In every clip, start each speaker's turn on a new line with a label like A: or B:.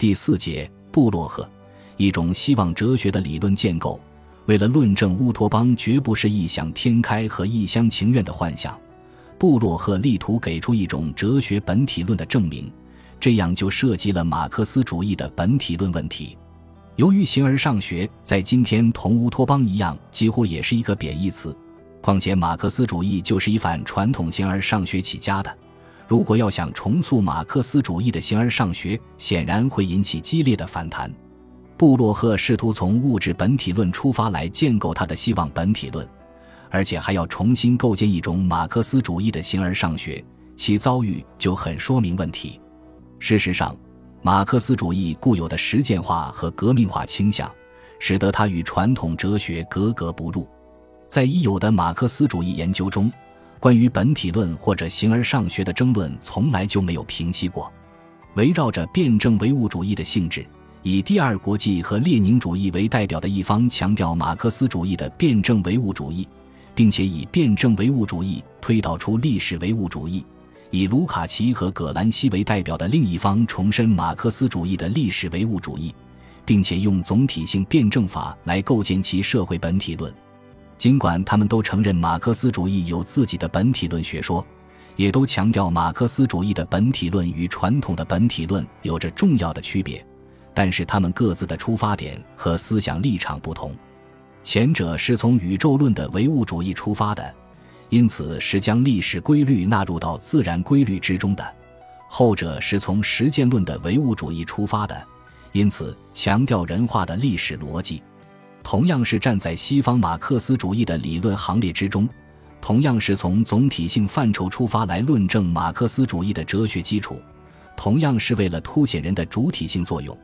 A: 第四节，布洛赫，一种希望哲学的理论建构。为了论证乌托邦绝不是异想天开和一厢情愿的幻想，布洛赫力图给出一种哲学本体论的证明。这样就涉及了马克思主义的本体论问题。由于形而上学在今天同乌托邦一样，几乎也是一个贬义词。况且马克思主义就是以反传统形而上学起家的。如果要想重塑马克思主义的形而上学，显然会引起激烈的反弹。布洛赫试图从物质本体论出发来建构他的希望本体论，而且还要重新构建一种马克思主义的形而上学，其遭遇就很说明问题。事实上，马克思主义固有的实践化和革命化倾向，使得它与传统哲学格格不入。在已有的马克思主义研究中。关于本体论或者形而上学的争论从来就没有平息过。围绕着辩证唯物主义的性质，以第二国际和列宁主义为代表的一方强调马克思主义的辩证唯物主义，并且以辩证唯物主义推导出历史唯物主义；以卢卡奇和葛兰西为代表的另一方重申马克思主义的历史唯物主义，并且用总体性辩证法来构建其社会本体论。尽管他们都承认马克思主义有自己的本体论学说，也都强调马克思主义的本体论与传统的本体论有着重要的区别，但是他们各自的出发点和思想立场不同。前者是从宇宙论的唯物主义出发的，因此是将历史规律纳入到自然规律之中的；后者是从实践论的唯物主义出发的，因此强调人化的历史逻辑。同样是站在西方马克思主义的理论行列之中，同样是从总体性范畴出发来论证马克思主义的哲学基础，同样是为了凸显人的主体性作用，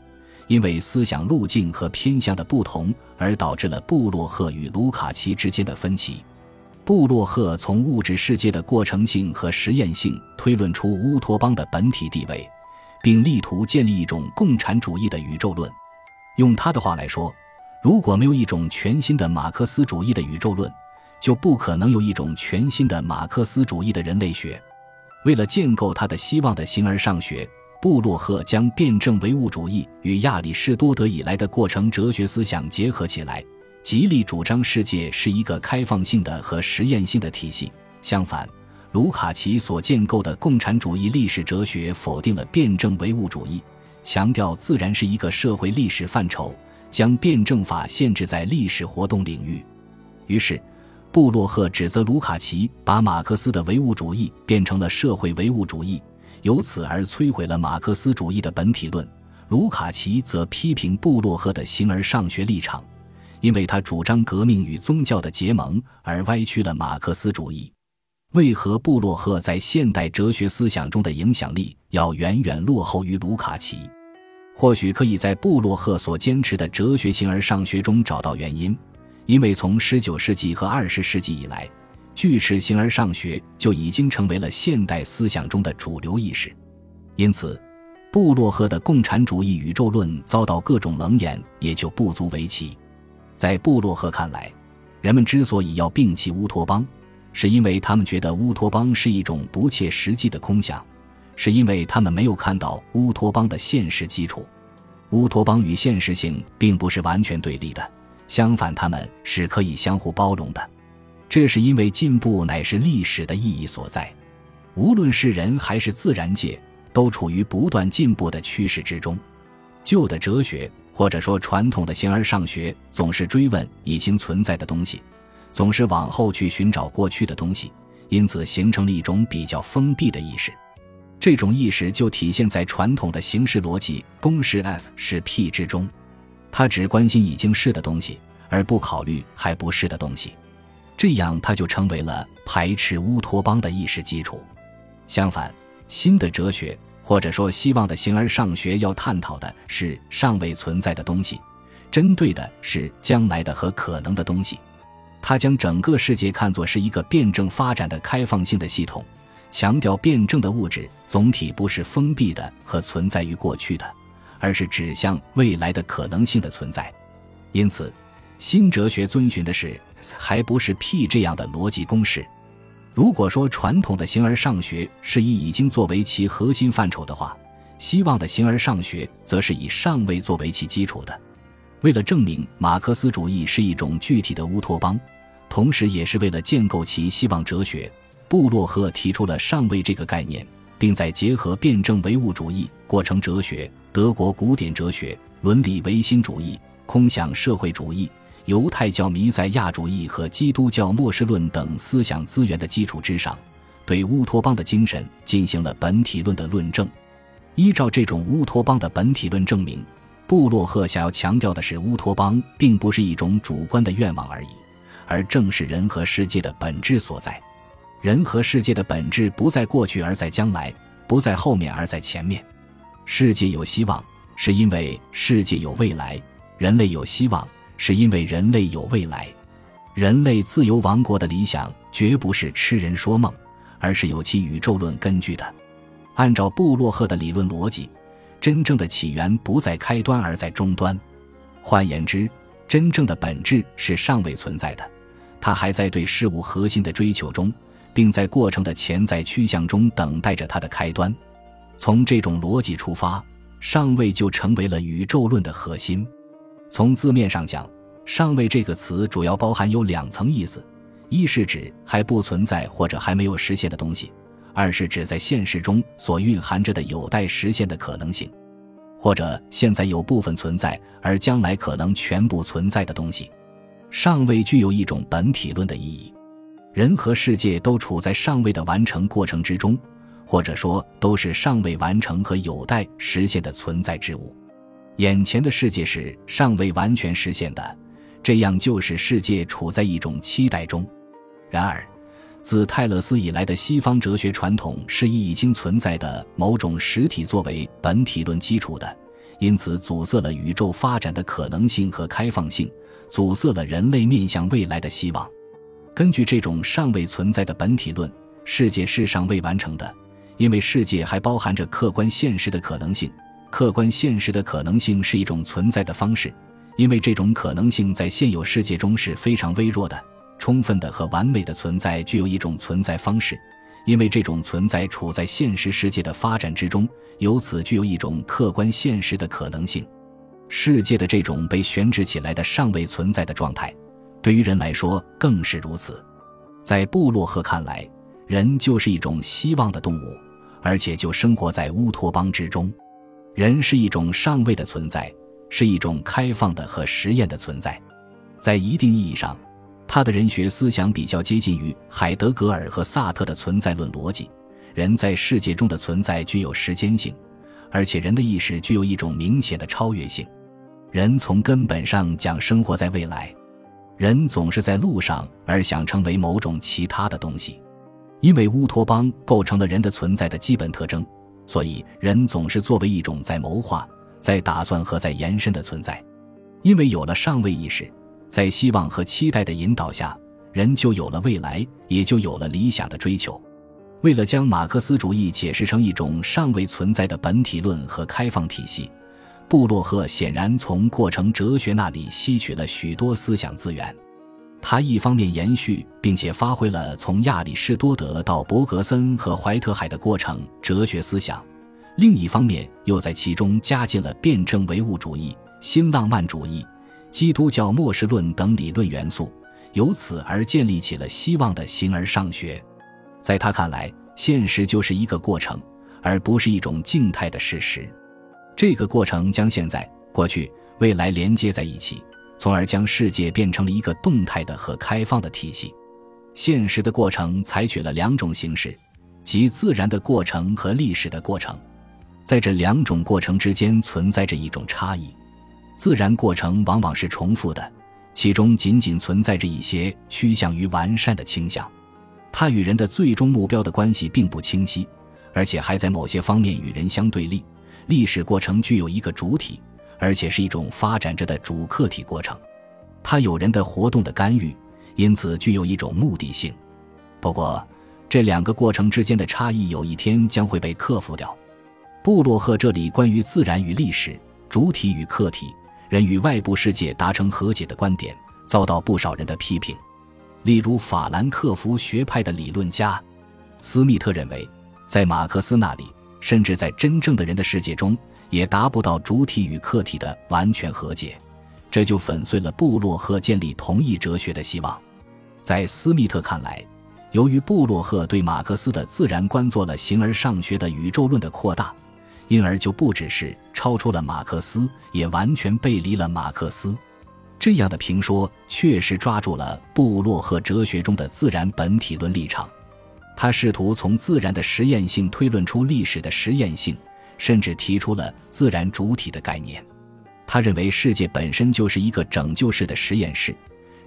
A: 因为思想路径和偏向的不同而导致了布洛赫与卢卡奇之间的分歧。布洛赫从物质世界的过程性和实验性推论出乌托邦的本体地位，并力图建立一种共产主义的宇宙论。用他的话来说。如果没有一种全新的马克思主义的宇宙论，就不可能有一种全新的马克思主义的人类学。为了建构他的希望的形而上学，布洛赫将辩证唯物主义与亚里士多德以来的过程哲学思想结合起来，极力主张世界是一个开放性的和实验性的体系。相反，卢卡奇所建构的共产主义历史哲学否定了辩证唯物主义，强调自然是一个社会历史范畴。将辩证法限制在历史活动领域，于是，布洛赫指责卢卡奇把马克思的唯物主义变成了社会唯物主义，由此而摧毁了马克思主义的本体论。卢卡奇则批评布洛赫的形而上学立场，因为他主张革命与宗教的结盟而歪曲了马克思主义。为何布洛赫在现代哲学思想中的影响力要远远落后于卢卡奇？或许可以在布洛赫所坚持的哲学形而上学中找到原因，因为从19世纪和20世纪以来，巨齿形而上学就已经成为了现代思想中的主流意识。因此，布洛赫的共产主义宇宙论遭到各种冷眼也就不足为奇。在布洛赫看来，人们之所以要摒弃乌托邦，是因为他们觉得乌托邦是一种不切实际的空想。是因为他们没有看到乌托邦的现实基础，乌托邦与现实性并不是完全对立的，相反，他们是可以相互包容的。这是因为进步乃是历史的意义所在，无论是人还是自然界，都处于不断进步的趋势之中。旧的哲学或者说传统的形而上学总是追问已经存在的东西，总是往后去寻找过去的东西，因此形成了一种比较封闭的意识。这种意识就体现在传统的形式逻辑公式 S 是 P 之中，他只关心已经是的东西，而不考虑还不是的东西，这样他就成为了排斥乌托邦的意识基础。相反，新的哲学或者说希望的形而上学要探讨的是尚未存在的东西，针对的是将来的和可能的东西。他将整个世界看作是一个辩证发展的开放性的系统。强调辩证的物质总体不是封闭的和存在于过去的，而是指向未来的可能性的存在。因此，新哲学遵循的是还不是 P 这样的逻辑公式。如果说传统的形而上学是以已经作为其核心范畴的话，希望的形而上学则是以上位作为其基础的。为了证明马克思主义是一种具体的乌托邦，同时也是为了建构其希望哲学，布洛赫提出了上位这个概念，并在结合辩证唯物主义、过程哲学、德国古典哲学、伦理唯心主义、空想社会主义、犹太教弥赛亚主义和基督教末世论等思想资源的基础之上，对乌托邦的精神进行了本体论的论证。依照这种乌托邦的本体论证明，布洛赫想要强调的是，乌托邦并不是一种主观的愿望而已，而正是人和世界的本质所在。人和世界的本质不在过去，而在将来；不在后面，而在前面。世界有希望，是因为世界有未来；人类有希望，是因为人类有未来。人类自由王国的理想绝不是痴人说梦，而是有其宇宙论根据的。按照布洛赫的理论逻辑，真正的起源不在开端，而在终端。换言之，真正的本质是尚未存在的，它还在对事物核心的追求中，并在过程的潜在趋向中等待着它的开端。从这种逻辑出发，尚未就成为了宇宙论的核心。从字面上讲，尚未这个词主要包含有两层意思：一是指还不存在或者还没有实现的东西。二是指在现实中所蕴含着的有待实现的可能性，或者现在有部分存在而将来可能全部存在的东西，尚未具有一种本体论的意义。人和世界都处在尚未的完成过程之中，或者说都是尚未完成和有待实现的存在之物。眼前的世界是尚未完全实现的，这样就使世界处在一种期待中。然而。自泰勒斯以来的西方哲学传统是以已经存在的某种实体作为本体论基础的，因此阻塞了宇宙发展的可能性和开放性，阻塞了人类面向未来的希望。根据这种尚未存在的本体论，世界是尚未完成的，因为世界还包含着客观现实的可能性。客观现实的可能性是一种存在的方式，因为这种可能性在现有世界中是非常微弱的。充分的和完美的存在具有一种存在方式，因为这种存在处在现实世界的发展之中，由此具有一种客观现实的可能性。世界的这种被悬置起来的尚未存在的状态，对于人来说更是如此。在布洛赫看来，人就是一种希望的动物，而且就生活在乌托邦之中。人是一种尚未的存在，是一种开放的和实验的存在，在一定意义上。他的人学思想比较接近于海德格尔和萨特的存在论逻辑。人在世界中的存在具有时间性，而且人的意识具有一种明显的超越性。人从根本上讲生活在未来，人总是在路上，而想成为某种其他的东西。因为乌托邦构成了人的存在的基本特征，所以人总是作为一种在谋划、在打算和在延伸的存在。因为有了上位意识。在希望和期待的引导下，人就有了未来，也就有了理想的追求。为了将马克思主义解释成一种尚未存在的本体论和开放体系，布洛赫显然从过程哲学那里吸取了许多思想资源。他一方面延续并且发挥了从亚里士多德到伯格森和怀特海的过程哲学思想，另一方面又在其中加进了辩证唯物主义、新浪漫主义。基督教末世论等理论元素，由此而建立起了希望的形而上学。在他看来，现实就是一个过程，而不是一种静态的事实。这个过程将现在、过去、未来连接在一起，从而将世界变成了一个动态的和开放的体系。现实的过程采取了两种形式，即自然的过程和历史的过程。在这两种过程之间存在着一种差异。自然过程往往是重复的，其中仅仅存在着一些趋向于完善的倾向，它与人的最终目标的关系并不清晰，而且还在某些方面与人相对立。历史过程具有一个主体，而且是一种发展着的主客体过程，它有人的活动的干预，因此具有一种目的性。不过，这两个过程之间的差异有一天将会被克服掉。布洛赫这里关于自然与历史、主体与客体。人与外部世界达成和解的观点遭到不少人的批评，例如法兰克福学派的理论家斯密特认为，在马克思那里，甚至在真正的人的世界中，也达不到主体与客体的完全和解，这就粉碎了布洛赫建立同一哲学的希望。在斯密特看来，由于布洛赫对马克思的自然观做了形而上学的宇宙论的扩大，因而就不只是超出了马克思，也完全背离了马克思。这样的评说确实抓住了布洛赫哲学中的自然本体论立场。他试图从自然的实验性推论出历史的实验性，甚至提出了自然主体的概念。他认为世界本身就是一个拯救式的实验室，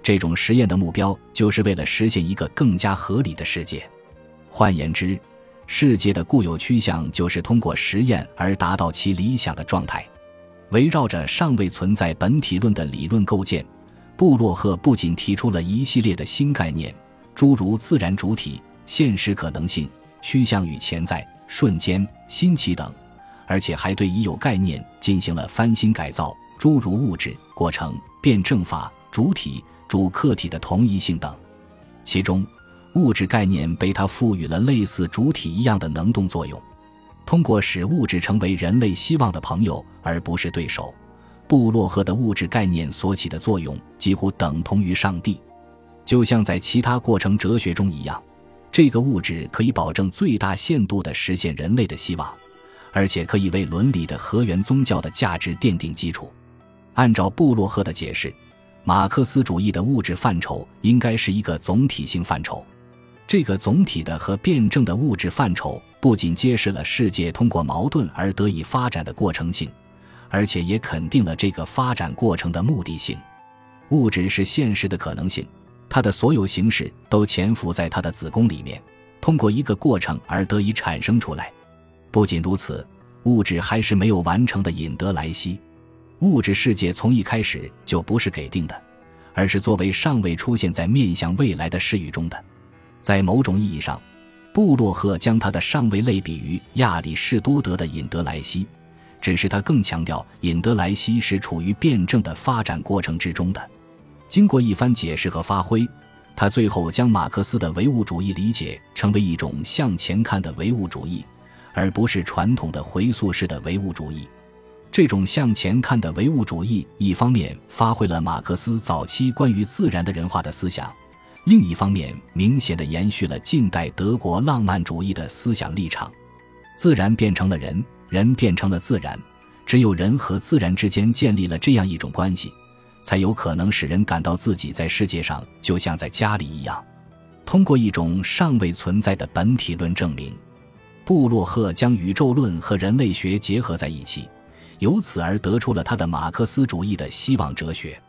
A: 这种实验的目标就是为了实现一个更加合理的世界。换言之，世界的固有趋向就是通过实验而达到其理想的状态。围绕着尚未存在本体论的理论构建，布洛赫不仅提出了一系列的新概念，诸如自然主体。现实可能性、趋向与潜在、瞬间、新奇等，而且还对已有概念进行了翻新改造，诸如物质、过程、辩证法、主体、主客体的同一性等。其中，物质概念被他赋予了类似主体一样的能动作用，通过使物质成为人类希望的朋友而不是对手。布洛赫的物质概念所起的作用几乎等同于上帝，就像在其他过程哲学中一样。这个物质可以保证最大限度地实现人类的希望，而且可以为伦理的和原宗教的价值奠定基础。按照布洛赫的解释，马克思主义的物质范畴应该是一个总体性范畴。这个总体的和辩证的物质范畴不仅揭示了世界通过矛盾而得以发展的过程性，而且也肯定了这个发展过程的目的性。物质是现实的可能性。它的所有形式都潜伏在它的子宫里面，通过一个过程而得以产生出来。不仅如此，物质还是没有完成的引得莱西。物质世界从一开始就不是给定的，而是作为尚未出现在面向未来的事语中的。在某种意义上，布洛赫将他的尚未类比于亚里士多德的引得莱西，只是他更强调引得莱西是处于辩证的发展过程之中的。经过一番解释和发挥，他最后将马克思的唯物主义理解成为一种向前看的唯物主义，而不是传统的回溯式的唯物主义。这种向前看的唯物主义，一方面发挥了马克思早期关于自然的人化的思想，另一方面明显的延续了近代德国浪漫主义的思想立场。自然变成了人，人变成了自然，只有人和自然之间建立了这样一种关系。才有可能使人感到自己在世界上就像在家里一样。通过一种尚未存在的本体论证明，布洛赫将宇宙论和人类学结合在一起，由此而得出了他的马克思主义的希望哲学。